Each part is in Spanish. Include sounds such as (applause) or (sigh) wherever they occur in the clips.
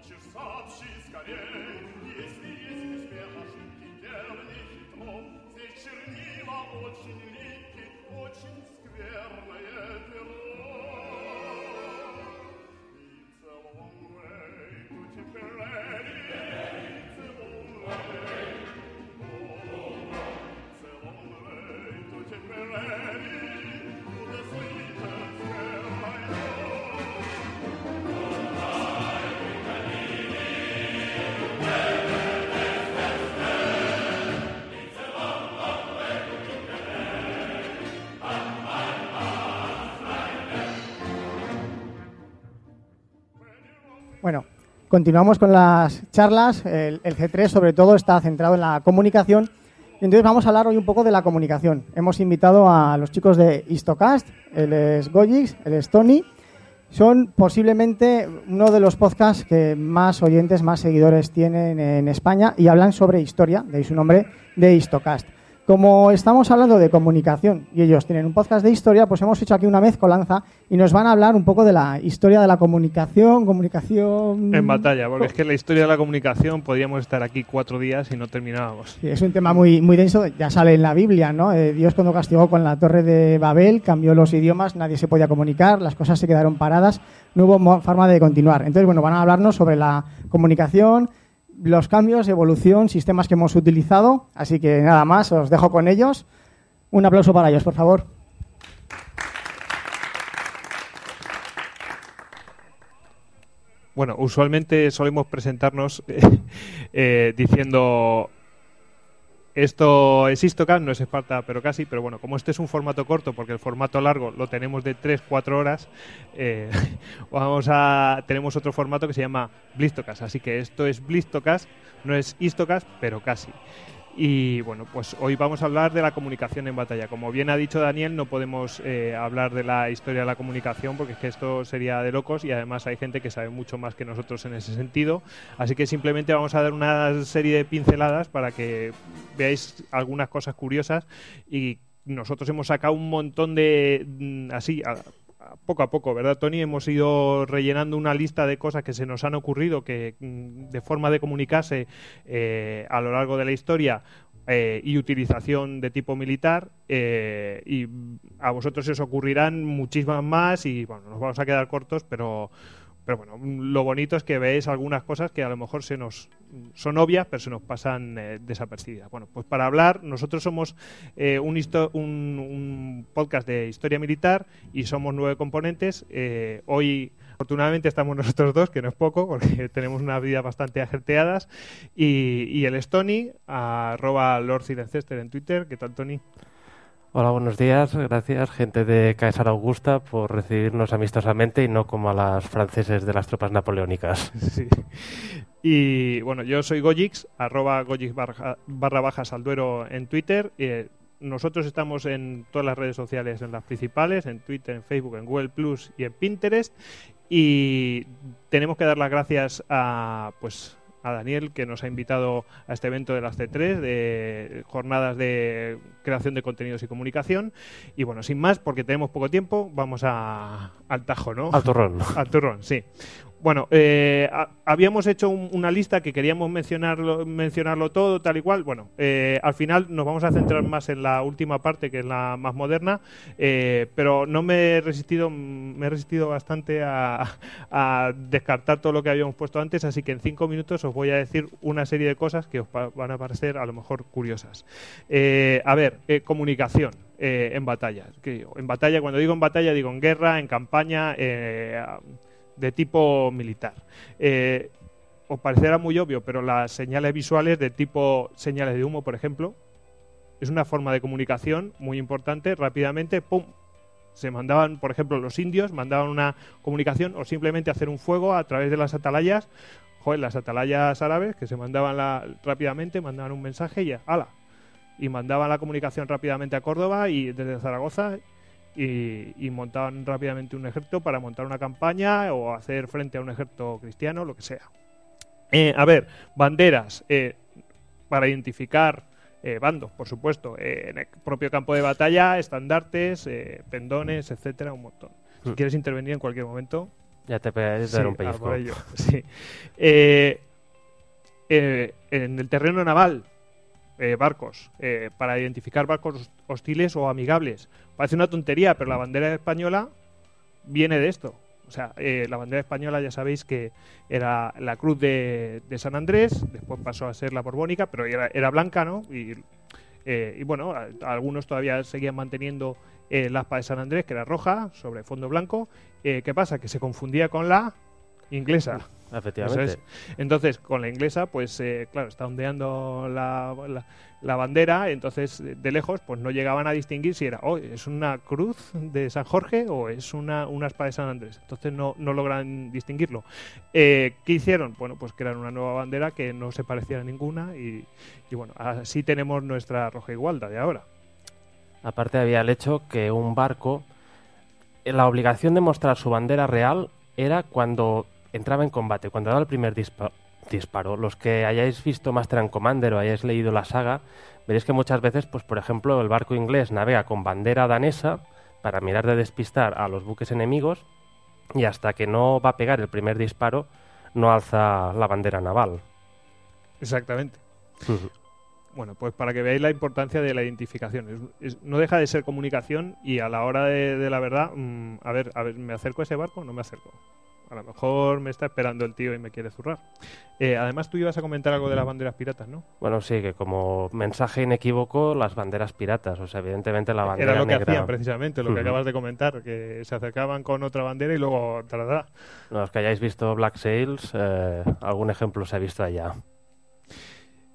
Лучше сообщи скорей, если есть успех, ошибки верный хитро. Здесь чернила очень липкие, очень скверное перо. Continuamos con las charlas. El, G3 sobre todo está centrado en la comunicación. Entonces vamos a hablar hoy un poco de la comunicación. Hemos invitado a los chicos de Istocast, él es Gojix, él Tony. Son posiblemente uno de los podcasts que más oyentes, más seguidores tienen en España y hablan sobre historia, de ahí su nombre, de Istocast. Como estamos hablando de comunicación y ellos tienen un podcast de historia, pues hemos hecho aquí una mezcolanza y nos van a hablar un poco de la historia de la comunicación, comunicación... En batalla, porque es que la historia de la comunicación podríamos estar aquí cuatro días y no terminábamos. Sí, es un tema muy, muy denso, ya sale en la Biblia, ¿no? Eh, Dios cuando castigó con la torre de Babel, cambió los idiomas, nadie se podía comunicar, las cosas se quedaron paradas, no hubo forma de continuar. Entonces, bueno, van a hablarnos sobre la comunicación, los cambios, evolución, sistemas que hemos utilizado. Así que nada más, os dejo con ellos. Un aplauso para ellos, por favor. Bueno, usualmente solemos presentarnos (laughs) eh, diciendo esto es Histocast, no es Esparta, pero casi. Pero bueno, como este es un formato corto, porque el formato largo lo tenemos de 3-4 horas, eh, (laughs) vamos a tenemos otro formato que se llama Blistocast. Así que esto es Blistocast, no es Histocast, pero casi. Y bueno, pues hoy vamos a hablar de la comunicación en batalla. Como bien ha dicho Daniel, no podemos eh, hablar de la historia de la comunicación porque es que esto sería de locos y además hay gente que sabe mucho más que nosotros en ese sentido. Así que simplemente vamos a dar una serie de pinceladas para que veáis algunas cosas curiosas y nosotros hemos sacado un montón de mm, así poco a poco, ¿verdad, Tony? Hemos ido rellenando una lista de cosas que se nos han ocurrido que mm, de forma de comunicarse eh, a lo largo de la historia eh, y utilización de tipo militar eh, y a vosotros os ocurrirán muchísimas más y bueno, nos vamos a quedar cortos, pero pero bueno, lo bonito es que veis algunas cosas que a lo mejor se nos son obvias, pero se nos pasan eh, desapercibidas. Bueno, pues para hablar, nosotros somos eh, un, un, podcast de historia militar y somos nueve componentes. Eh, hoy, afortunadamente, estamos (laughs) nosotros dos, que no es poco, porque (laughs) tenemos una vida bastante ajerteadas. Y, y el es Tony, Lord Silencester en Twitter. ¿Qué tal, Tony? Hola, buenos días. Gracias, gente de Caesar Augusta, por recibirnos amistosamente y no como a las franceses de las tropas napoleónicas. (laughs) Sí. Y bueno, yo soy Gojix, arroba Gojix barra, baja salduero en Twitter. Eh, nosotros estamos en todas las redes sociales, en las principales, en Twitter, en Facebook, en Google Plus y en Pinterest. Y tenemos que dar las gracias a pues a Daniel que nos ha invitado a este evento de las C3 de jornadas de creación de contenidos y comunicación. Y bueno sin más porque tenemos poco tiempo vamos a, al tajo no al turrón. Al turrón sí bueno, eh, habíamos hecho una lista que queríamos mencionarlo, mencionarlo todo, tal y cual. Bueno, eh, al final nos vamos a centrar más en la última parte, que es la más moderna, eh, pero no me he resistido, me he resistido bastante a, descartar todo lo que habíamos puesto antes, así que en cinco minutos os voy a decir una serie de cosas que os van a parecer a lo mejor curiosas. a ver, comunicación. en batalla. En batalla, cuando digo en batalla, digo en guerra, en campaña, de tipo militar. Eh, os parecerá muy obvio, pero las señales visuales de tipo señales de humo, por ejemplo, es una forma de comunicación muy importante. Rápidamente, ¡pum! Se mandaban, por ejemplo, los indios mandaban una comunicación o simplemente hacer un fuego a través de las atalayas. Joder, las atalayas árabes que se mandaban la, rápidamente, mandaban un mensaje y ¡ala! Y mandaban la comunicación rápidamente a Córdoba y desde Zaragoza y, montaban rápidamente un ejército para montar una campaña o hacer frente a un ejército cristiano, lo que sea. Eh, a ver, banderas eh, para identificar eh, bandos, por supuesto, en el propio campo de batalla, estandartes, pendones, etcétera, un montón. Si mm. quieres intervenir en cualquier momento. Ya te pe- Sí, dar un pellizco. ello, (laughs) sí. Eh, eh, en el terreno naval, eh, barcos, eh, para identificar barcos hostiles o amigables. Parece una tontería, pero la bandera española viene de esto. O sea, eh, la bandera española ya sabéis que era la cruz de, San Andrés, después pasó a ser la borbónica, pero era, blanca, ¿no? Y, eh, y bueno, algunos todavía seguían manteniendo el aspa de San Andrés, que era roja, sobre fondo blanco. ¿Qué pasa? Que se confundía con la inglesa. (laughs) Efectivamente. Eso es. Entonces, con la inglesa, pues eh, claro, está ondeando la, la- la bandera, entonces de lejos, pues no llegaban a distinguir si era, oh, es una cruz de San Jorge o es una, una aspa de San Andrés. Entonces no, no logran distinguirlo. Eh, ¿Qué hicieron? Bueno, pues crearon una nueva bandera que no se pareciera a ninguna y, y bueno, así tenemos nuestra roja igualdad de ahora. Aparte había el hecho que un barco, la obligación de mostrar su bandera real era cuando entraba en combate, cuando daba el primer dispa- disparo. Los que hayáis visto Master and Commander o hayáis leído la saga, veréis que muchas veces, pues por ejemplo, el barco inglés navega con bandera danesa para mirar de despistar a los buques enemigos y hasta que no va a pegar el primer disparo no alza la bandera naval. Exactamente. Bueno, pues para que veáis la importancia de la identificación. Es- es- no deja de ser comunicación y a la hora de, de la verdad, mm, a ver, a ver, ¿me acerco a ese barco o no me acerco? A lo mejor me está esperando el tío y me quiere zurrar. Eh, además, tú ibas a comentar algo de las banderas piratas, ¿no? Bueno, sí, que como mensaje inequívoco las banderas piratas, o sea, evidentemente la bandera Era lo que negra- hacían precisamente, lo que acabas de comentar, que se acercaban con otra bandera y luego... Los que hayáis visto Black Sails, eh, algún ejemplo se ha visto allá.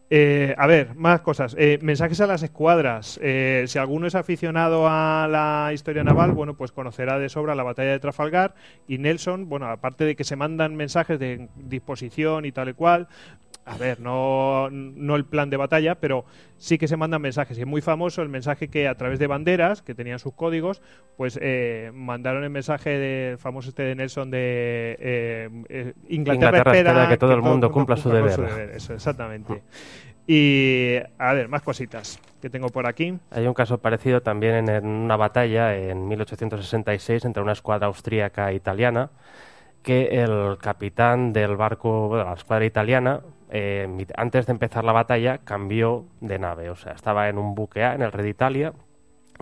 Eh, a ver, más cosas. Eh, mensajes a las escuadras. Eh, si alguno es aficionado a la historia naval, bueno, pues conocerá de sobra la batalla de Trafalgar y Nelson, bueno, aparte de que se mandan mensajes de disposición y tal y cual, a ver, no, no el plan de batalla, pero sí que se mandan mensajes. Y es muy famoso el mensaje que a través de banderas, que tenían sus códigos, pues eh, mandaron el mensaje del famoso este de Nelson de eh, eh, Inglaterra, Inglaterra espera que todo el mundo cumpla su deber. Eso, exactamente. Y a ver, más cositas que tengo por aquí. Hay un caso parecido también en, en una batalla en 1866 entre una escuadra austríaca e italiana, que el capitán del barco, bueno, la escuadra italiana, eh, antes de empezar la batalla cambió de nave, o sea, estaba en un buque A, en el Red Italia,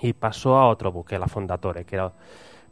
y pasó a otro buque, la Fondatore, que era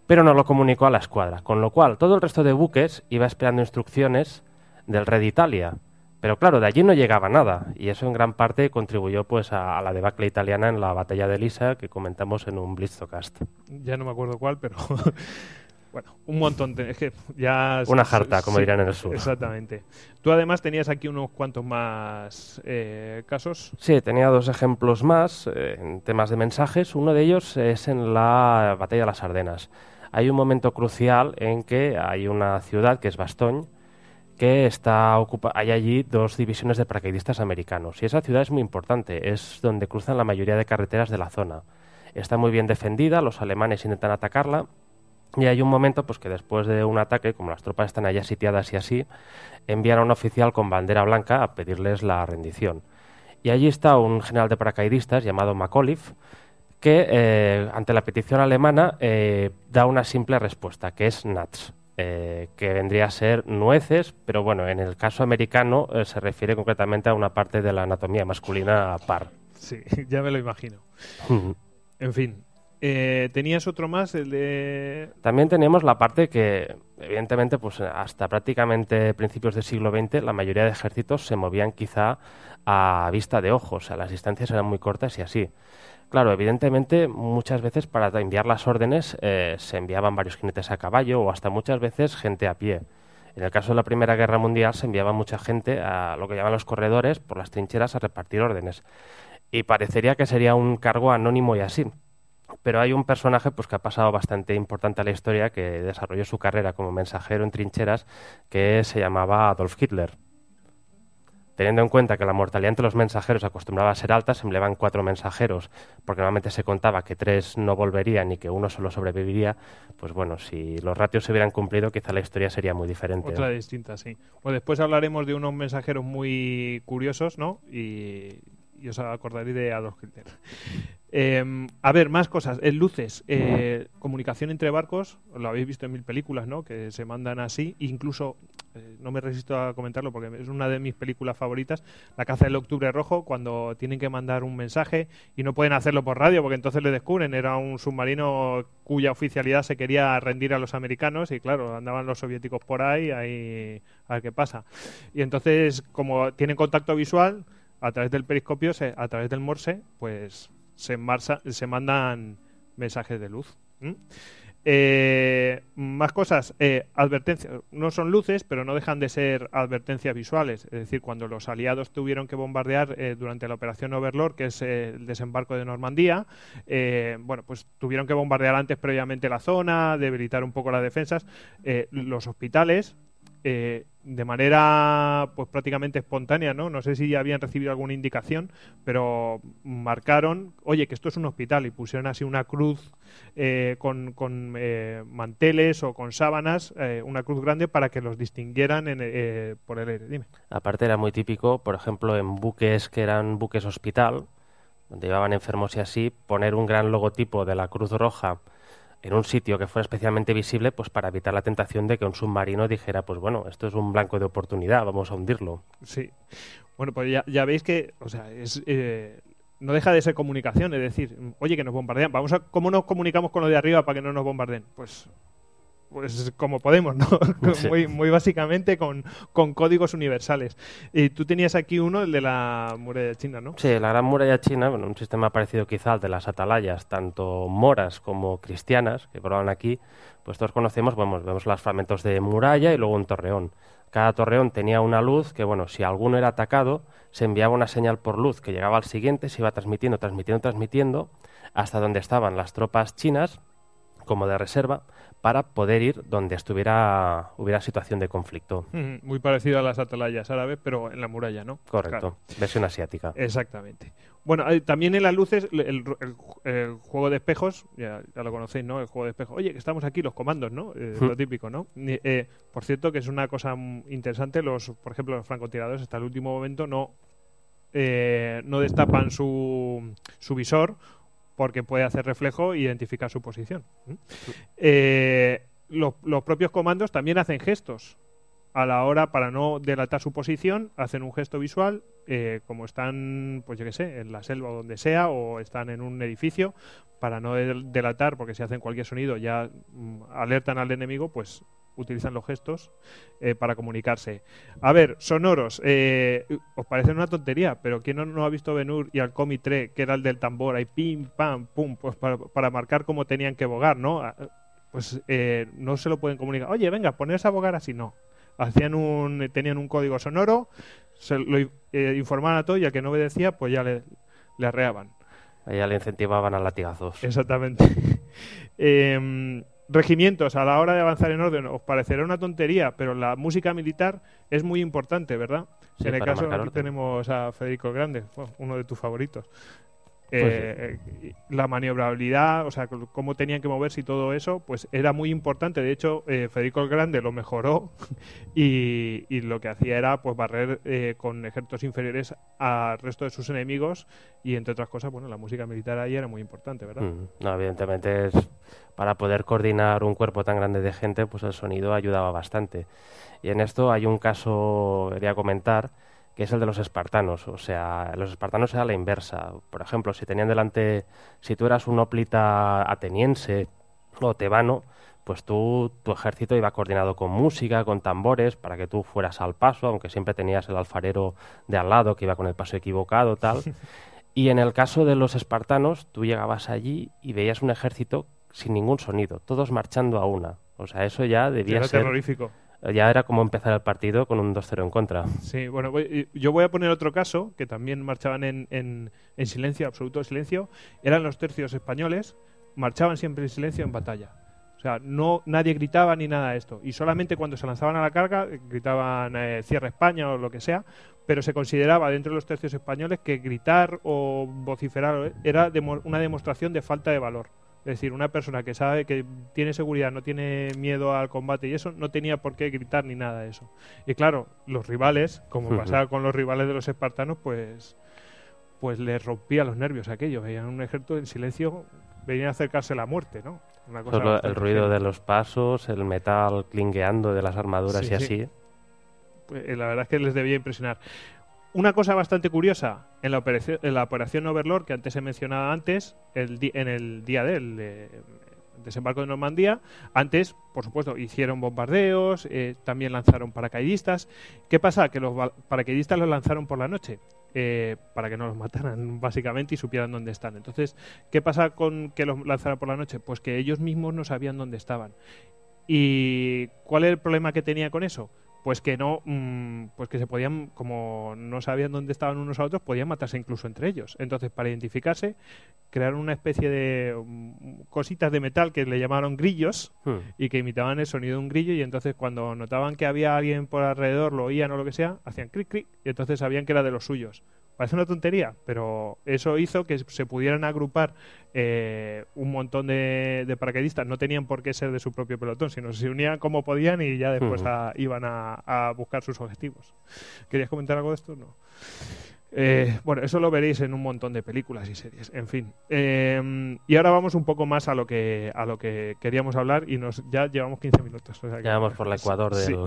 pero no lo comunicó a la escuadra, con lo cual todo el resto de buques iba esperando instrucciones del Red Italia. Pero claro, de allí no llegaba nada, y eso en gran parte contribuyó pues a, a la debacle italiana en la batalla de Lisa que comentamos en un Blitzocast. Ya no me acuerdo cuál, pero (laughs) bueno, un montón. de- es que ya Una jarta, como dirán en el sur. Exactamente. Tú además tenías aquí unos cuantos más eh, casos. Sí, tenía dos ejemplos más eh, en temas de mensajes. Uno de ellos es en la batalla de las Ardenas. Hay un momento crucial en que hay una ciudad que es Bastogne que está ocupa hay allí dos divisiones de paracaidistas americanos y esa ciudad es muy importante, es donde cruzan la mayoría de carreteras de la zona. Está muy bien defendida, los alemanes intentan atacarla y hay un momento pues que después de un ataque, como las tropas están allá sitiadas y así, envían a un oficial con bandera blanca a pedirles la rendición. Y allí está un general de paracaidistas llamado McAuliffe, que eh, ante la petición alemana eh, da una simple respuesta, que es nuts, eh, que vendría a ser nueces, pero bueno, en el caso americano se refiere concretamente a una parte de la anatomía masculina par. Sí, (laughs) ya me lo imagino. En fin. Eh, ¿Tenías otro más? El de... También tenemos la parte que, evidentemente, pues hasta prácticamente principios del siglo XX, la mayoría de ejércitos se movían quizá a vista de ojos, o sea, las distancias eran muy cortas y así. Claro, evidentemente, muchas veces para enviar las órdenes eh, se enviaban varios jinetes a caballo o hasta muchas veces gente a pie. En el caso de la Primera Guerra Mundial se enviaba mucha gente a lo que llaman los corredores por las trincheras a repartir órdenes. Y parecería que sería un cargo anónimo y así. Pero hay un personaje pues, que ha pasado bastante importante a la historia, que desarrolló su carrera como mensajero en trincheras, que se llamaba Adolf Hitler. Teniendo en cuenta que la mortalidad entre los mensajeros acostumbraba a ser alta, se empleaban cuatro mensajeros, porque normalmente se contaba que tres no volverían y que uno solo sobreviviría, pues bueno, si los ratios se hubieran cumplido, quizá la historia sería muy diferente. Otra distinta, sí. Pues después hablaremos de unos mensajeros muy curiosos, ¿no? Y, y os acordaréis de Adolf Hitler. Em, a ver, más cosas. En luces, eh, comunicación entre barcos, lo habéis visto en mil películas, ¿no? Que se mandan así. Incluso, eh, no me resisto a comentarlo porque es una de mis películas favoritas, La caza del octubre rojo, cuando tienen que mandar un mensaje y no pueden hacerlo por radio porque entonces le descubren. Era un submarino cuya oficialidad se quería rendir a los americanos y claro, andaban los soviéticos por ahí, ahí a ver qué pasa. Y entonces, como tienen contacto visual, a través del periscopio, se- a través del morse, pues se, se mandan mensajes de luz. Eh, más cosas, eh, advertencias. No son luces, pero no dejan de ser advertencias visuales. Es decir, cuando los aliados tuvieron que bombardear eh, durante la operación Overlord, que es el desembarco de Normandía, bueno, pues tuvieron que bombardear antes previamente la zona, debilitar un poco las defensas. Los hospitales, eh, de manera pues prácticamente espontánea, ¿no? No sé si ya habían recibido alguna indicación, pero marcaron, oye, que esto es un hospital y pusieron así una cruz eh, con, con, eh, manteles o con sábanas, eh, una cruz grande para que los distinguieran en, por el aire. Aparte era muy típico, por ejemplo, en buques que eran buques hospital, donde llevaban enfermos y así, poner un gran logotipo de la Cruz Roja en un sitio que fuera especialmente visible, pues para evitar la tentación de que un submarino dijera, pues bueno, esto es un blanco de oportunidad, vamos a hundirlo. Sí. Bueno, pues ya, veis que, o sea, es, eh, no deja de ser comunicación, es decir, oye, que nos bombardean. Vamos a, ¿Cómo nos comunicamos con los de arriba para que no nos bombardeen? Pues, pues como podemos, ¿no? (laughs) Sí. muy, muy básicamente con, con códigos universales. Y tú tenías aquí uno, el de la muralla china, ¿no? Sí, la Gran Muralla China, bueno, un sistema parecido quizá al de las atalayas, tanto moras como cristianas, que probaban aquí, pues todos conocemos, vamos, vemos los fragmentos de muralla y luego un torreón. Cada torreón tenía una luz que, bueno, si alguno era atacado, se enviaba una señal por luz que llegaba al siguiente, se iba transmitiendo, transmitiendo, transmitiendo, hasta donde estaban las tropas chinas, como de reserva, para poder ir donde estuviera hubiera situación de conflicto. Muy parecido a las atalayas árabes, pero en la muralla, ¿no? Correcto, Claro. versión asiática. Exactamente. Bueno, también en las luces, el, el- el- el juego de espejos, ya, ya lo conocéis, ¿no? El juego de espejos. Oye, que estamos aquí, los comandos, ¿no? Eh, lo típico, ¿no? Eh, por cierto, que es una cosa interesante, los, por ejemplo, los francotiradores hasta el último momento no, eh, no destapan su, su visor porque puede hacer reflejo e identificar su posición. ¿m? Eh, los, los propios comandos también hacen gestos a la hora para no delatar su posición, hacen un gesto visual, eh, como están, pues yo qué sé, en la selva o donde sea, o están en un edificio, para no del- delatar, porque si hacen cualquier sonido ya mm, alertan al enemigo, pues utilizan los gestos eh, para comunicarse. A ver, sonoros, eh, os parece una tontería, pero ¿quién no, no ha visto Benur y al Comitre, que era el del tambor, ahí pim, pam, pum, pues para, para marcar cómo tenían que bogar, ¿no? Ah, Pues eh, no se lo pueden comunicar. Oye, venga, ponerse a bogar así, no hacían un tenían un código sonoro se lo informaban a todo y al que no obedecía pues ya le, le arreaban Allá le incentivaban a latigazos. exactamente (laughs) Em, regimientos a la hora de avanzar en orden os parecerá una tontería pero la música militar es muy importante verdad Sí, en el caso aquí tenemos a Federico Grande uno de tus favoritos Pues Eh, la maniobrabilidad, o sea, cómo tenían que moverse y todo eso, pues era muy importante. De hecho, eh, Federico el Grande lo mejoró (laughs) y, y lo que hacía era pues barrer eh, con ejércitos inferiores al resto de sus enemigos y entre otras cosas, bueno, la música militar ahí era muy importante, ¿verdad? Mm, No, evidentemente es para poder coordinar un cuerpo tan grande de gente, pues el sonido ayudaba bastante. Y en esto hay un caso, quería comentar, que es el de los espartanos. O sea, los espartanos era la inversa. Por ejemplo, si tenían delante, si tú eras un hoplita ateniense o tebano, pues tú, tu ejército iba coordinado con música, con tambores, para que tú fueras al paso, aunque siempre tenías el alfarero de al lado que iba con el paso equivocado, tal. (laughs) Y en el caso de los espartanos, tú llegabas allí y veías un ejército sin ningún sonido, todos marchando a una. O sea, eso ya debía Era ser. terrorífico. Ya era como empezar el partido con un 2-0 en contra. Sí, bueno, voy- yo voy a poner otro caso, que también marchaban en, en- en silencio, absoluto silencio. Eran los tercios españoles, marchaban siempre en silencio en batalla. O sea, no, nadie gritaba ni nada de esto. Y solamente cuando se lanzaban a la carga, gritaban eh, España o lo que sea, pero se consideraba dentro de los tercios españoles que gritar o vociferar eh, era una demostración de falta de valor. Es decir, una persona que sabe que tiene seguridad, no tiene miedo al combate y eso, no tenía por qué gritar ni nada de eso. Y claro, los rivales, como pasaba con los rivales de los espartanos, pues pues les rompía los nervios aquello. Veían un ejército en silencio, venían a acercarse la muerte, ¿no? Solo el ruido de los pasos, el metal clingueando de las armaduras y así. Pues, eh, la verdad es que les debía impresionar. Una cosa bastante curiosa en la operación, en la operación Overlord, que antes he mencionado antes, en el día del desembarco de Normandía, antes, por supuesto, hicieron bombardeos, eh, también lanzaron paracaidistas. ¿Qué pasa? Que los paracaidistas los lanzaron por la noche. Eh, para que no los (laughs) mataran básicamente y supieran dónde están. Entonces, ¿qué pasa con que los lanzaran por la noche? Pues que ellos mismos no sabían dónde estaban. ¿Y cuál es el problema que tenía con eso? Pues que no mm, pues que se podían como no sabían dónde estaban unos a otros podían matarse incluso entre ellos entonces para identificarse crearon una especie de mm, cositas de metal que le llamaron grillos hmm. y que imitaban el sonido de un grillo y entonces cuando notaban que había alguien por alrededor lo oían o lo que sea hacían clic clic y entonces sabían que era de los suyos Parece una tontería, pero eso hizo que se pudieran agrupar eh, un montón de, paracaidistas. No tenían por qué ser de su propio pelotón, sino se unían como podían y ya después iban a, buscar sus objetivos. ¿Querías comentar algo de esto? No. Eh, bueno, eso lo veréis en un montón de películas y series, en fin. Em, y ahora vamos un poco más a lo que a lo que queríamos hablar y nos ya llevamos 15 minutos. ya vamos por el ecuador del...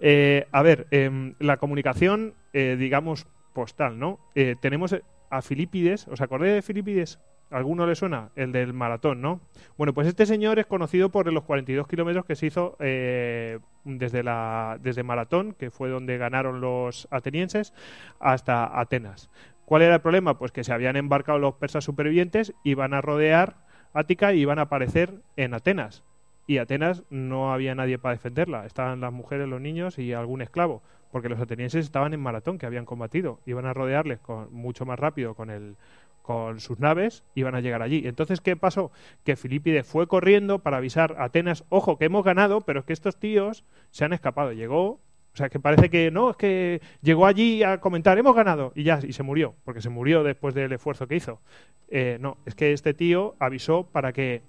Eh, a ver, em, la comunicación, digamos, postal, ¿no? Eh, tenemos a Filipides, ¿os acordáis de Filipides? ¿Alguno le suena? El del maratón, ¿no? Bueno, pues este señor es conocido por los 42 kilómetros que se hizo eh, desde, la, desde Maratón, que fue donde ganaron los atenienses, hasta Atenas. ¿Cuál era el problema? Pues que se habían embarcado los persas supervivientes, iban a rodear Ática y iban a aparecer en Atenas. Y Atenas no había nadie para defenderla. Estaban las mujeres, los niños y algún esclavo porque los atenienses estaban en maratón, que habían combatido, iban a rodearles con, mucho más rápido con el con sus naves iban a llegar allí. Entonces, ¿qué pasó? Que Filipides fue corriendo para avisar a Atenas, ojo, que hemos ganado, pero es que estos tíos se han escapado. Llegó, o sea, que parece que no, es que llegó allí a comentar, hemos ganado, y ya, y se murió, porque se murió después del esfuerzo que hizo. Eh, no, es que este tío avisó para que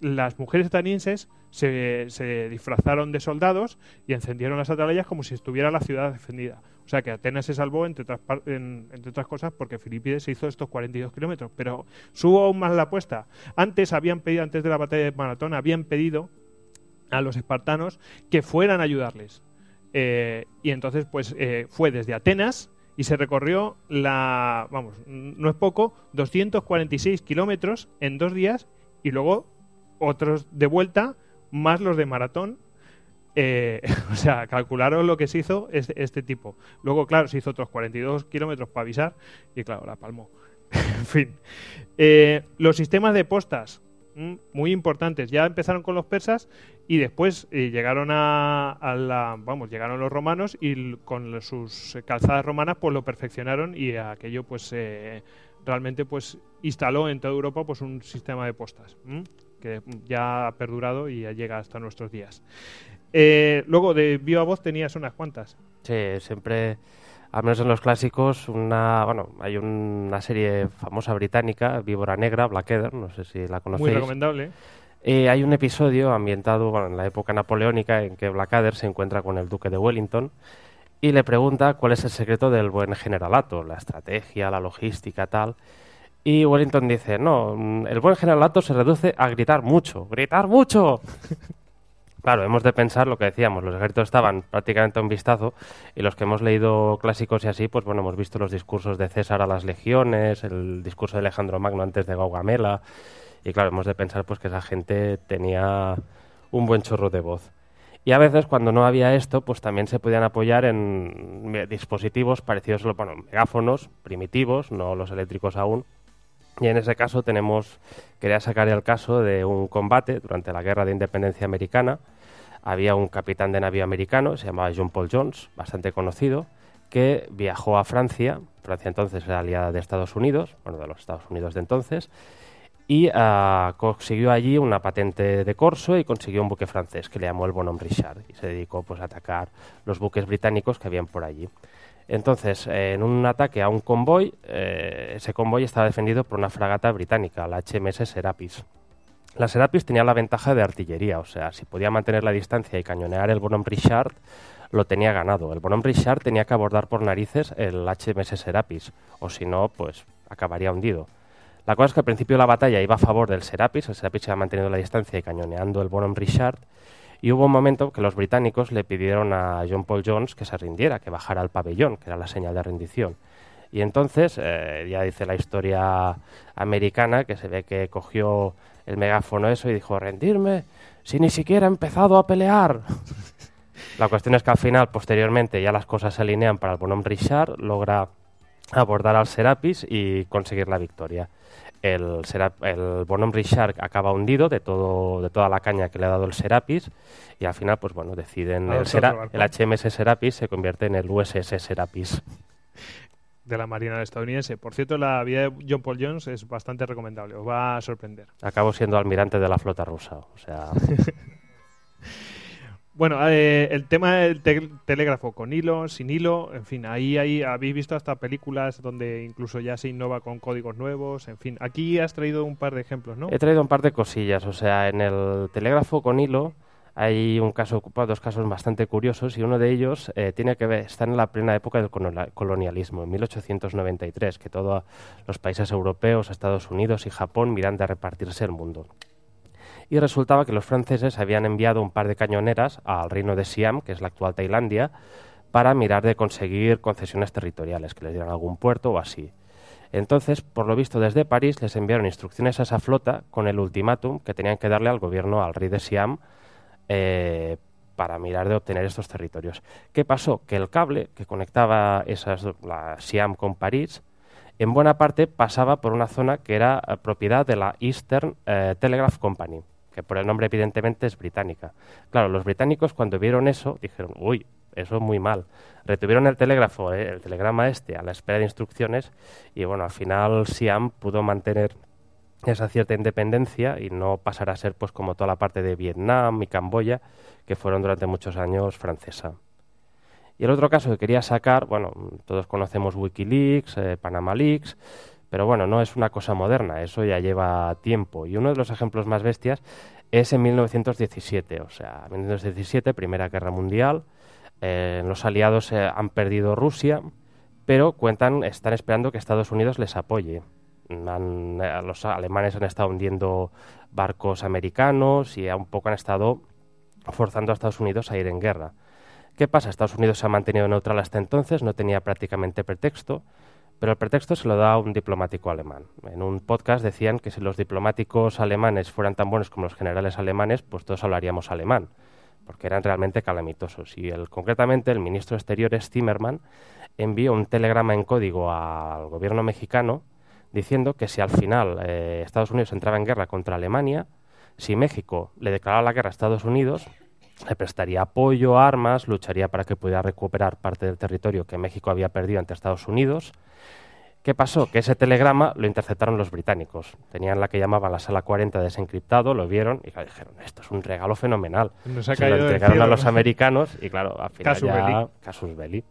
las mujeres atenienses se, disfrazaron de soldados y encendieron las atalayas como si estuviera la ciudad defendida. O sea que Atenas se salvó, entre otras, entre otras cosas, porque Filipides se hizo estos 42 kilómetros. Pero subo aún más la apuesta. Antes habían pedido, antes de la batalla de Maratón, habían pedido a los espartanos que fueran a ayudarles. Eh, y entonces, pues, eh, fue desde Atenas y se recorrió la, vamos, no es poco, 246 kilómetros en dos días y luego otros de vuelta, más los de maratón. Eh, (laughs) o sea, calcularon lo que se hizo este, este, tipo. Luego, claro, se hizo otros 42 kilómetros para avisar y, claro, la palmó. (laughs) en fin. Eh, los sistemas de postas, muy importantes. Ya empezaron con los persas y después eh, llegaron a, vamos, llegaron los romanos y con sus calzadas romanas pues lo perfeccionaron y aquello pues realmente pues instaló en toda Europa pues un sistema de postas que ya ha perdurado y ya llega hasta nuestros días. Eh, luego, de viva voz tenías unas cuantas. Sí, siempre, al menos en los clásicos, una, bueno, hay una serie famosa británica, Víbora Negra, Blackadder, no sé si la conocéis. Muy recomendable. Eh, hay un episodio ambientado en la época napoleónica en que Blackadder se encuentra con el duque de Wellington y le pregunta cuál es el secreto del buen generalato, la estrategia, la logística, tal. Y Wellington dice, no, mm, el buen generalato se reduce a gritar mucho, gritar mucho. (laughs) claro, hemos de pensar lo que decíamos, los ejércitos estaban prácticamente a un vistazo y los que hemos leído clásicos y así, pues bueno, hemos visto los discursos de César a las legiones, el discurso de Alejandro Magno antes de Gaugamela y claro, hemos de pensar pues que esa gente tenía un buen chorro de voz. Y a veces cuando no había esto, pues también se podían apoyar en dispositivos parecidos, bueno, megáfonos primitivos, no los eléctricos aún, y en ese caso tenemos, quería sacar el caso de un combate durante la Guerra de Independencia Americana. Había un capitán de navío americano, se llamaba John Paul Jones, bastante conocido, que viajó a Francia, Francia entonces era aliada de Estados Unidos, bueno, de los Estados Unidos de entonces, y ah, consiguió allí una patente de corso y consiguió un buque francés que le llamó el Bonhomme Richard y se dedicó pues, a atacar los buques británicos que habían por allí. Entonces, en un ataque a un convoy, eh, ese convoy estaba defendido por una fragata británica, la HMS Serapis. La Serapis tenía la ventaja de artillería, o sea, si podía mantener la distancia y cañonear el Bonhomme Richard, lo tenía ganado. El Bonhomme Richard tenía que abordar por narices el HMS Serapis, o si no, pues acabaría hundido. La cosa es que al principio la batalla iba a favor del Serapis, el Serapis se ha mantenido la distancia y cañoneando el Bonhomme Richard, y hubo un momento que los británicos le pidieron a John Paul Jones que se rindiera, que bajara al pabellón, que era la señal de rendición. Y entonces, eh, ya dice la historia americana, que se ve que cogió el megáfono eso y dijo, rendirme, si ni siquiera he empezado a pelear. (laughs) la cuestión es que al final, posteriormente, ya las cosas se alinean para el Bonhomme Richard, logra abordar al Serapis y conseguir la victoria el, el Bonhomme Richard acaba hundido de todo de toda la caña que le ha dado el Serapis y al final pues bueno deciden el, el, HMS Serapis se convierte en el USS Serapis de la Marina estadounidense. Por cierto, la vida de John Paul Jones es bastante recomendable, os va a sorprender. Acabo siendo almirante de la flota rusa, o sea... (laughs) Bueno, eh, el tema del telégrafo con hilo, sin hilo, en fin, ahí, ahí habéis visto hasta películas donde incluso ya se innova con códigos nuevos, en fin. Aquí has traído un par de ejemplos, ¿no? He traído un par de cosillas, o sea, en el telégrafo con hilo hay un caso dos casos bastante curiosos y uno de ellos eh, tiene que ver, está en la plena época del colonialismo, en 1893, que todos los países europeos, Estados Unidos y Japón miran de repartirse el mundo y resultaba que los franceses habían enviado un par de cañoneras al reino de Siam, que es la actual Tailandia, para mirar de conseguir concesiones territoriales, que les dieran algún puerto o así. Entonces, por lo visto desde París, les enviaron instrucciones a esa flota con el ultimátum que tenían que darle al gobierno, al rey de Siam, eh, para mirar de obtener estos territorios. ¿Qué pasó? Que el cable que conectaba esas, la Siam con París, en buena parte pasaba por una zona que era eh, propiedad de la Eastern eh, Telegraph Company que por el nombre evidentemente es británica. Claro, los británicos cuando vieron eso dijeron, uy, eso es muy mal. Retuvieron el telégrafo, eh, el telegrama este, a la espera de instrucciones y bueno, al final Siam pudo mantener esa cierta independencia y no pasar a ser pues como toda la parte de Vietnam y Camboya que fueron durante muchos años francesa. Y el otro caso que quería sacar, bueno, todos conocemos Wikileaks, eh, Panama Leaks, pero bueno, no es una cosa moderna, eso ya lleva tiempo. Y uno de los ejemplos más bestias es en 1917, o sea, 1917, Primera Guerra Mundial. Eh, los aliados eh, han perdido Rusia, pero cuentan, están esperando que Estados Unidos les apoye. Eh, los alemanes han estado hundiendo barcos americanos y un poco han estado forzando a Estados Unidos a ir en guerra. ¿Qué pasa? Estados Unidos se ha mantenido neutral hasta entonces, no tenía prácticamente pretexto. Pero el pretexto se lo da un diplomático alemán. En un podcast decían que si los diplomáticos alemanes fueran tan buenos como los generales alemanes, pues todos hablaríamos alemán, porque eran realmente calamitosos. Y el, concretamente el ministro de Exteriores, Zimmermann, envió un telegrama en código al gobierno mexicano diciendo que si al final eh, Estados Unidos entraba en guerra contra Alemania, si México le declaraba la guerra a Estados Unidos, le prestaría apoyo, armas, lucharía para que pudiera recuperar parte del territorio que México había perdido ante Estados Unidos, ¿Qué pasó? Que ese telegrama lo interceptaron los británicos. Tenían la que llamaban la sala 40 desencriptado, lo vieron y dijeron, esto es un regalo fenomenal. se lo entregaron a los americanos y claro, al final casus ya... Belli. Casus belli.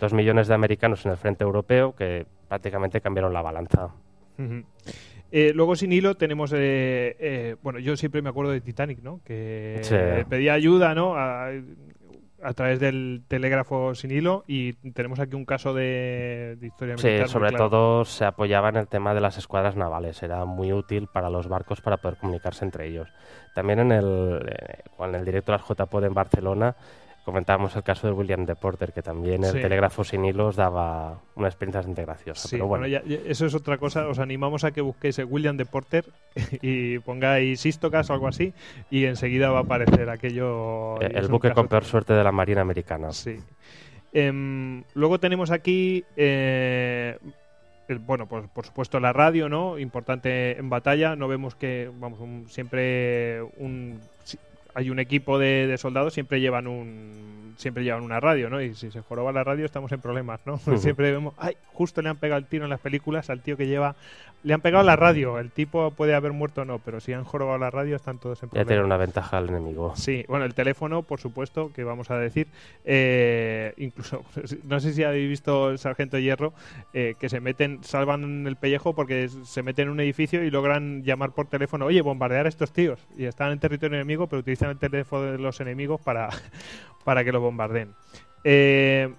Dos millones de americanos en el frente europeo que prácticamente cambiaron la balanza. Eh, luego sin hilo tenemos, eh, eh, bueno, yo siempre me acuerdo de Titanic, ¿no? Que pedía ayuda, ¿no? a través del telégrafo sin hilo y tenemos aquí un caso de, historia militar. Sí, sobre todo se apoyaba en el tema de las escuadras navales, era muy útil para los barcos para poder comunicarse entre ellos. También en el, eh, el directo de las JPOD en Barcelona comentábamos el caso de William de Porter, que también el telégrafo sin hilos daba una experiencia bastante graciosa. pero bueno, eso es otra cosa. Os animamos a que busquéis el William de Porter (laughs) y pongáis Istocas o algo así y enseguida va a aparecer aquello. Eh, el, buque con peor suerte de la Marina Americana. Sí. Em, luego tenemos aquí. Eh, bueno, pues por supuesto la radio, ¿no? Importante en batalla. No vemos que, vamos, siempre un hay un equipo de, soldados, siempre llevan un siempre llevan una radio, ¿no? Y si se joroba la radio estamos en problemas, ¿no? (laughs) Siempre vemos, ay, justo le han pegado el tiro en las películas al tío que lleva le han pegado la radio. El tipo puede haber muerto o no, pero si han jorobado la radio están todos en problemas. Ya tener una ventaja al enemigo. Sí, bueno, el teléfono, por supuesto, que vamos a decir. Eh, incluso, (laughs) no sé si habéis visto el Sargento Hierro, eh, que se meten, salvan el pellejo porque se meten en un edificio y logran llamar por teléfono, oye, bombardear a estos tíos. Y están en territorio enemigo, pero utilizan el teléfono de los enemigos para, (laughs) para que los bombardeen. Eh,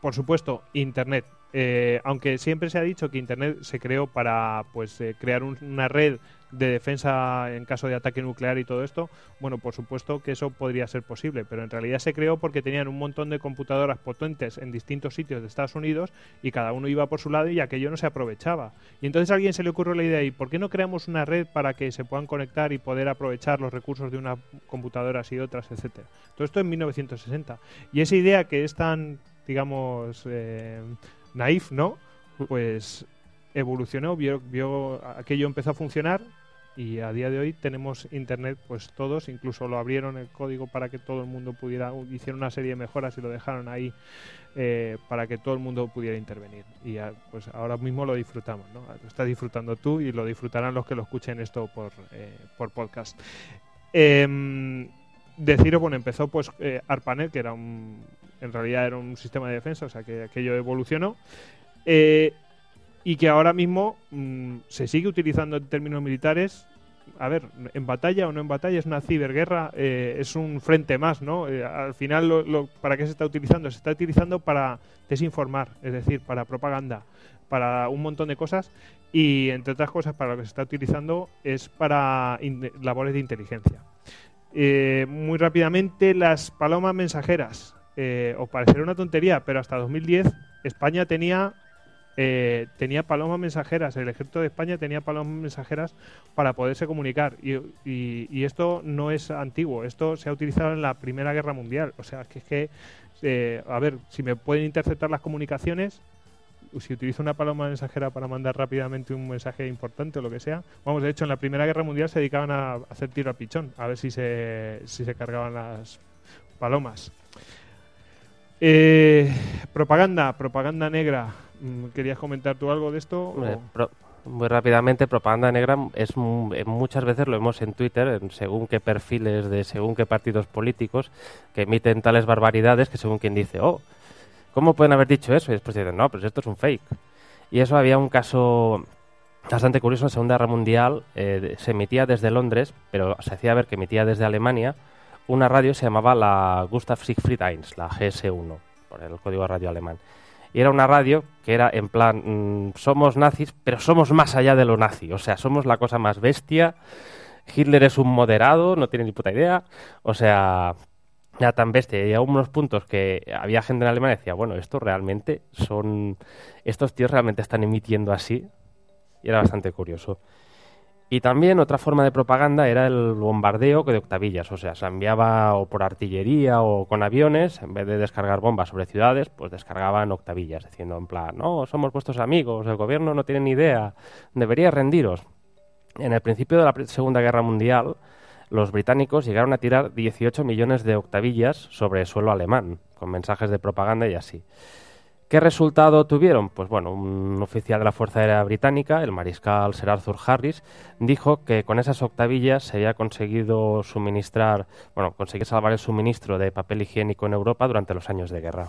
por supuesto, Internet Eh, aunque siempre se ha dicho que Internet se creó para pues eh, crear una red de defensa en caso de ataque nuclear y todo esto, bueno, por supuesto que eso podría ser posible, pero en realidad se creó porque tenían un montón de computadoras potentes en distintos sitios de Estados Unidos y cada uno iba por su lado y aquello no se aprovechaba. Y entonces a alguien se le ocurrió la idea, ¿y por qué no creamos una red para que se puedan conectar y poder aprovechar los recursos de unas computadoras y otras, etcétera? Todo esto en 1960. Y esa idea que es tan, digamos, eh, naif, ¿no? Pues evolucionó, vio, vio aquello empezó a funcionar y a día de hoy tenemos internet pues todos incluso lo abrieron el código para que todo el mundo pudiera hicieron una serie de mejoras y lo dejaron ahí eh, para que todo el mundo pudiera intervenir y pues ahora mismo lo disfrutamos ¿no? lo estás disfrutando tú y lo disfrutarán los que lo escuchen esto por, eh, por podcast eh, deciros bueno empezó pues eh, ARPANET que era un en realidad era un sistema de defensa o sea que aquello evolucionó eh, y que ahora mismo mm, se sigue utilizando en términos militares. A ver, en batalla o no en batalla, es una ciberguerra, eh, es un frente más, ¿no? Eh, al final, lo, ¿para qué se está utilizando? Se está utilizando para desinformar, es decir, para propaganda, para un montón de cosas y, entre otras cosas, para lo que se está utilizando es para labores de inteligencia. Muy rápidamente, las palomas mensajeras. Os parecerá una tontería, pero hasta 2010 España tenía eh, tenía palomas mensajeras, el ejército de España tenía palomas mensajeras para poderse comunicar. Y, esto no es antiguo, esto se ha utilizado en la Primera Guerra Mundial. O sea, que es que, eh, a ver, si me pueden interceptar las comunicaciones, si utilizo una paloma mensajera para mandar rápidamente un mensaje importante o lo que sea. Vamos, de hecho, en la Primera Guerra Mundial se dedicaban a hacer tiro a pichón, a ver si se, si se cargaban las palomas. Eh, propaganda, propaganda negra. Mm, ¿Querías comentar tú algo de esto? muy rápidamente, propaganda negra es muchas veces lo vemos en Twitter, en según qué perfiles de según qué partidos políticos que emiten tales barbaridades que según quien dice, oh, ¿cómo pueden haber dicho eso? Y después dicen, no, pues esto es un fake. Y eso había un caso bastante curioso en la Segunda Guerra Mundial, eh, se emitía desde Londres, pero se hacía ver que emitía desde Alemania, una radio se llamaba la Gustav Siegfried 1, la GS1, por el código de radio alemán. Y era una radio que era en plan, mm, somos nazis, pero somos más allá de lo nazi. O sea, somos la cosa más bestia. Hitler es un moderado, no tiene ni puta idea. O sea, ya tan bestia. Y a unos puntos que había gente en Alemania que decía, bueno, esto realmente son... Estos tíos realmente están emitiendo así. Y era bastante curioso. Y también otra forma de propaganda era el bombardeo de octavillas, o sea, se enviaba o por artillería o con aviones, en vez de descargar bombas sobre ciudades, pues descargaban octavillas, diciendo en plan, no, somos vuestros amigos, el gobierno no tiene ni idea, debería rendiros. En el principio de la Segunda Guerra Mundial, los británicos llegaron a tirar 18 millones de octavillas sobre suelo alemán, con mensajes de propaganda y así. ¿Qué resultado tuvieron? Pues bueno, un oficial de la Fuerza Aérea Británica, el mariscal Sir Arthur Harris, dijo que con esas octavillas se había conseguido suministrar, bueno, conseguir salvar el suministro de papel higiénico en Europa durante los años de guerra.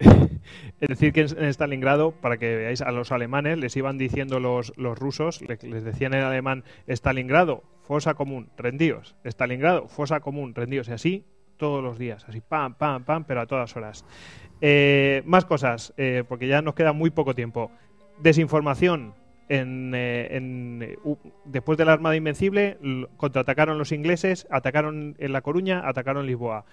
(laughs) es decir, que en Stalingrado, para que veáis, a los alemanes les iban diciendo los, rusos, les decían en alemán, Stalingrado, fosa común, rendíos. Stalingrado, fosa común, rendíos. Y así todos los días, así pam, pam, pam, pero a todas horas. Eh, más cosas, eh, porque ya nos queda muy poco tiempo. Desinformación. En, eh, después de la Armada Invencible, contraatacaron los ingleses, atacaron en La Coruña, atacaron Lisboa.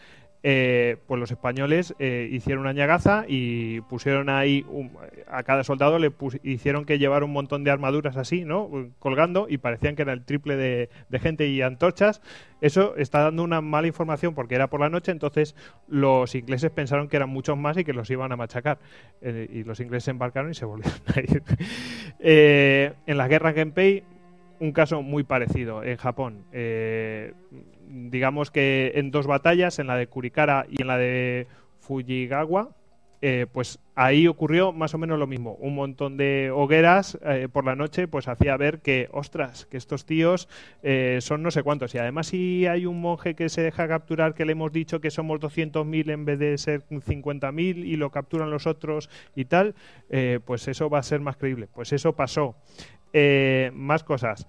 Eh, pues los españoles eh, hicieron una ñagaza y pusieron ahí a cada soldado le hicieron que llevar un montón de armaduras así, ¿no? Colgando y parecían que era el triple de, gente y antorchas. Eso está dando una mala información porque era por la noche, entonces los ingleses pensaron que eran muchos más y que los iban a machacar. Eh, y los ingleses embarcaron y se volvieron a ir. (laughs) en la guerra Genpei un caso muy parecido en Japón digamos que en dos batallas, en la de Kurikara y en la de Fujigawa, eh, pues ahí ocurrió más o menos lo mismo. Un montón de hogueras eh, por la noche, pues hacía ver que, ostras, que estos tíos eh, son no sé cuántos. Y además, si hay un monje que se deja capturar, que le hemos dicho que somos 200.000 en vez de ser 50.000 y lo capturan los otros y tal, pues eso va a ser más creíble. Pues eso pasó. más cosas.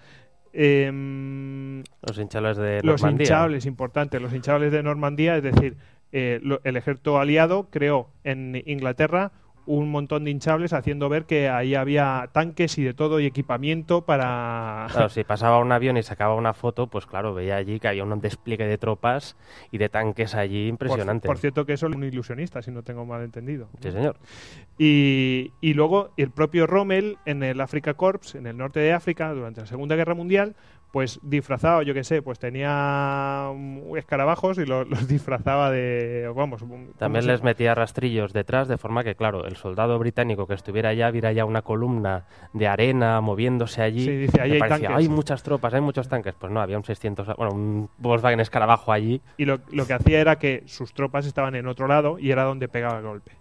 Em, los hinchables de Normandía. Los hinchables, importante, los hinchables de Normandía, es decir, eh, el ejército aliado creó en Inglaterra un montón de hinchables haciendo ver que ahí había tanques y de todo y equipamiento para... Claro, si pasaba un avión y sacaba una foto, pues claro, veía allí que había un despliegue de tropas y de tanques allí impresionante. Por, cierto que eso es un ilusionista, si no tengo mal entendido. Sí, señor. Y, y luego el propio Rommel en el Africa Corps, en el norte de África, durante la Segunda Guerra Mundial, pues disfrazado, yo qué sé, pues tenía escarabajos y (laughs) los, disfrazaba de, vamos... También les metía rastrillos detrás, de forma que, claro, el soldado británico que estuviera allá viera ya una columna de arena moviéndose allí. Sí, dice, ahí hay parecía, hay muchas tropas, hay muchos tanques. Pues no, había un 600, bueno, un Volkswagen escarabajo allí. Y lo, lo que hacía era que sus tropas estaban en otro lado y era donde pegaba el golpe.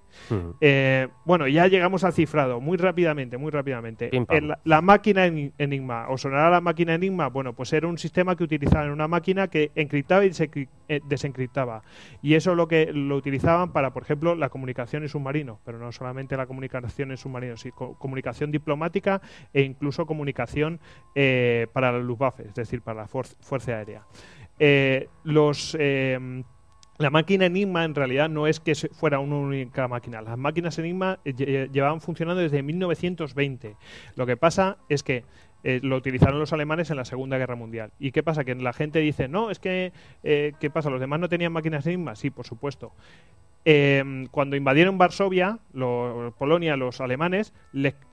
Eh, bueno, ya llegamos al cifrado, muy rápidamente, muy rápidamente. la máquina Enigma, ¿os sonará la máquina Enigma? Bueno, pues era un sistema que utilizaban una máquina que encriptaba y eh, desencriptaba. Y eso lo que lo utilizaban para, por ejemplo, la comunicación en submarinos, pero no solamente la comunicación en submarinos, sino comunicación diplomática e incluso comunicación eh, para la Luftwaffe, es decir, para la Fuerza Aérea. los la máquina Enigma en realidad no es que fuera una única máquina. Las máquinas Enigma eh, llevaban funcionando desde 1920. Lo que pasa es que eh, lo utilizaron los alemanes en la Segunda Guerra Mundial. ¿Y qué pasa? Que la gente dice, no, es que, eh, ¿qué pasa? ¿Los demás no tenían máquinas Enigma? Sí, por supuesto. Em, cuando invadieron Varsovia, Polonia, los alemanes,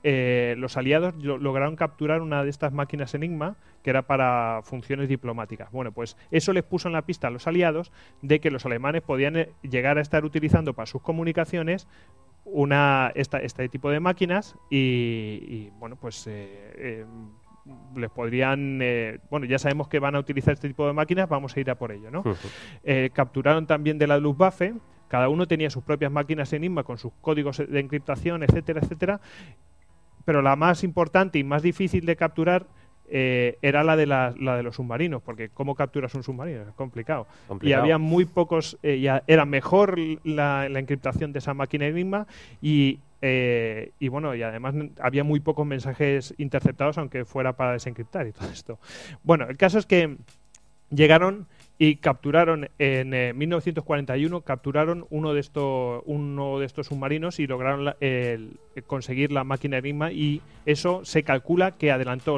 eh, los aliados lograron capturar una de estas máquinas Enigma que era para funciones diplomáticas. Bueno, pues eso les puso en la pista a los aliados de que los alemanes podían eh, llegar a estar utilizando para sus comunicaciones una este tipo de máquinas y, bueno, pues eh, em, les podrían, bueno, ya sabemos que van a utilizar este tipo de máquinas, vamos a ir a por ello, ¿no? capturaron también de la Luftwaffe cada uno tenía sus propias máquinas Enigma con sus códigos de encriptación, etcétera, etcétera. Pero la más importante y más difícil de capturar eh, era la de, la, de los submarinos, porque ¿cómo capturas un submarino? Es complicado. Y había muy pocos, eh, ya era mejor la, encriptación de esa máquina Enigma y, eh, y bueno, y además había muy pocos mensajes interceptados, aunque fuera para desencriptar y todo esto. Bueno, el caso es que llegaron y capturaron en 1941 eh, capturaron uno de estos uno de estos submarinos y lograron conseguir la máquina Enigma y eso se calcula que adelantó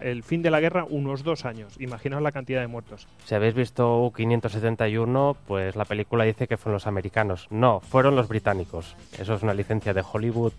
el fin de la guerra unos dos años. Imaginaos la cantidad de muertos. Si habéis visto U571, pues la película dice que fueron los americanos. No, fueron los británicos. Eso es una licencia de Hollywood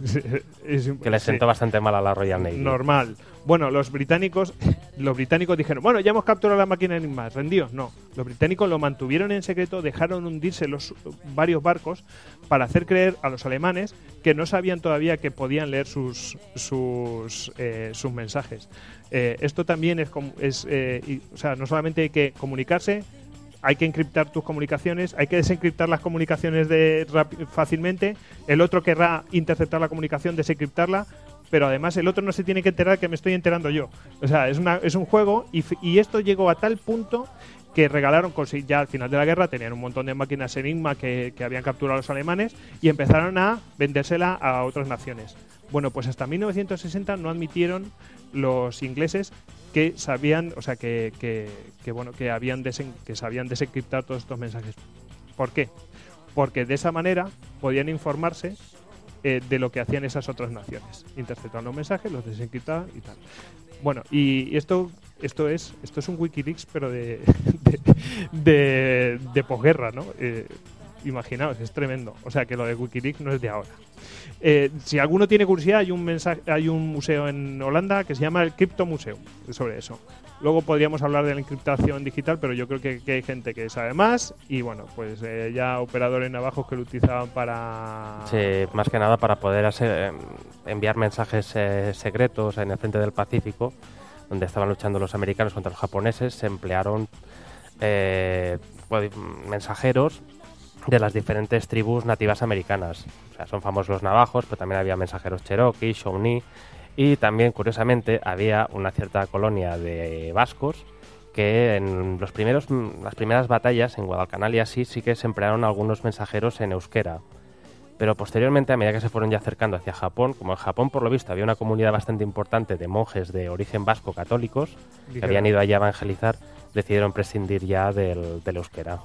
(laughs) que le sentó bastante mal a la Royal Navy. Normal. Bueno, los británicos, (laughs) los británicos dijeron, bueno, ya hemos capturado la máquina Enigma, rendidos. No, los británicos lo mantuvieron en secreto, dejaron hundirse los varios barcos para hacer creer a los alemanes que no sabían todavía que podían leer sus sus, eh, sus mensajes. Eh, esto también es, es eh, o sea, no solamente hay que comunicarse, hay que encriptar tus comunicaciones, hay que desencriptar las comunicaciones de fácilmente, el otro querrá interceptar la comunicación, desencriptarla, pero además el otro no se tiene que enterar que me estoy enterando yo. O sea, es, una, es un juego y, esto llegó a tal punto que regalaron, ya al final de la guerra, tenían un montón de máquinas Enigma que, que habían capturado los alemanes y empezaron a vendérsela a otras naciones. Bueno, pues hasta 1960 no admitieron los ingleses que sabían, o sea, que, que, bueno, que habían que sabían desencriptar todos estos mensajes. ¿Por qué? Porque de esa manera podían informarse eh, de lo que hacían esas otras naciones. Interceptaban los mensajes, los desencriptaban y tal. Bueno, y esto esto es esto es un WikiLeaks pero de (laughs) de, de, posguerra, ¿no? Eh, imaginaos, es tremendo. O sea que lo de Wikileaks no es de ahora. Eh, si alguno tiene curiosidad, hay un, mensaje, hay un museo en Holanda que se llama el Crypto Museo sobre eso. Luego podríamos hablar de la encriptación digital, pero yo creo que, hay gente que sabe más y bueno, pues eh, ya operadores navajos que lo utilizaban para... Sí, más que nada para poder hacer, enviar mensajes eh, secretos en el frente del Pacífico, donde estaban luchando los americanos contra los japoneses, se emplearon pues, mensajeros de las diferentes tribus nativas americanas. O sea, son famosos los navajos, pero también había mensajeros cherokee, shawnee y también, curiosamente, había una cierta colonia de vascos que en los primeros, las primeras batallas en Guadalcanal y así sí que se emplearon algunos mensajeros en euskera. Pero posteriormente, a medida que se fueron ya acercando hacia Japón, como en Japón por lo visto había una comunidad bastante importante de monjes de origen vasco católicos que habían ido allá a evangelizar, decidieron prescindir ya del, euskera.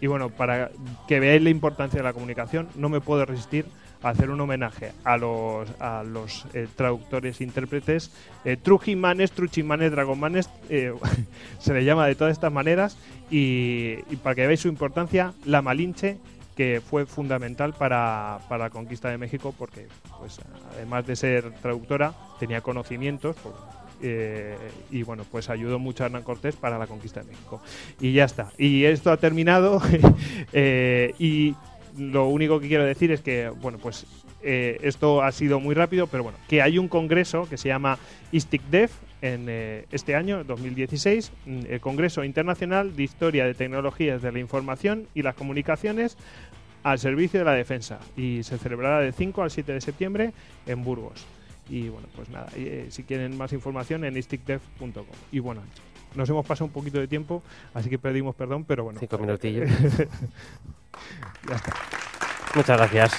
Y bueno, para que veáis la importancia de la comunicación, no me puedo resistir a hacer un homenaje a los, a los eh, traductores intérpretes. Eh, Trujimanes, Truchimanes, Dragomanes, eh, (laughs) se le llama de todas estas maneras, y, para que veáis su importancia, la Malinche que fue fundamental para, para, la conquista de México porque pues además de ser traductora tenía conocimientos por, eh, y bueno, pues ayudó mucho a Hernán Cortés para la conquista de México. Y ya está. Y esto ha terminado (laughs) eh, y lo único que quiero decir es que, bueno, pues eh, esto ha sido muy rápido, pero bueno, que hay un congreso que se llama ISTICDEF en eh, este año, 2016, mm, el Congreso Internacional de Historia de Tecnologías de la Información y las Comunicaciones al servicio de la defensa y se celebrará del 5 al 7 de septiembre en Burgos. Y bueno, pues nada, eh, si quieren más información en isticdev.com. Y bueno, nos hemos pasado un poquito de tiempo, así que pedimos perdón, pero bueno. Cinco minutillos. (laughs) ya está. Muchas gracias.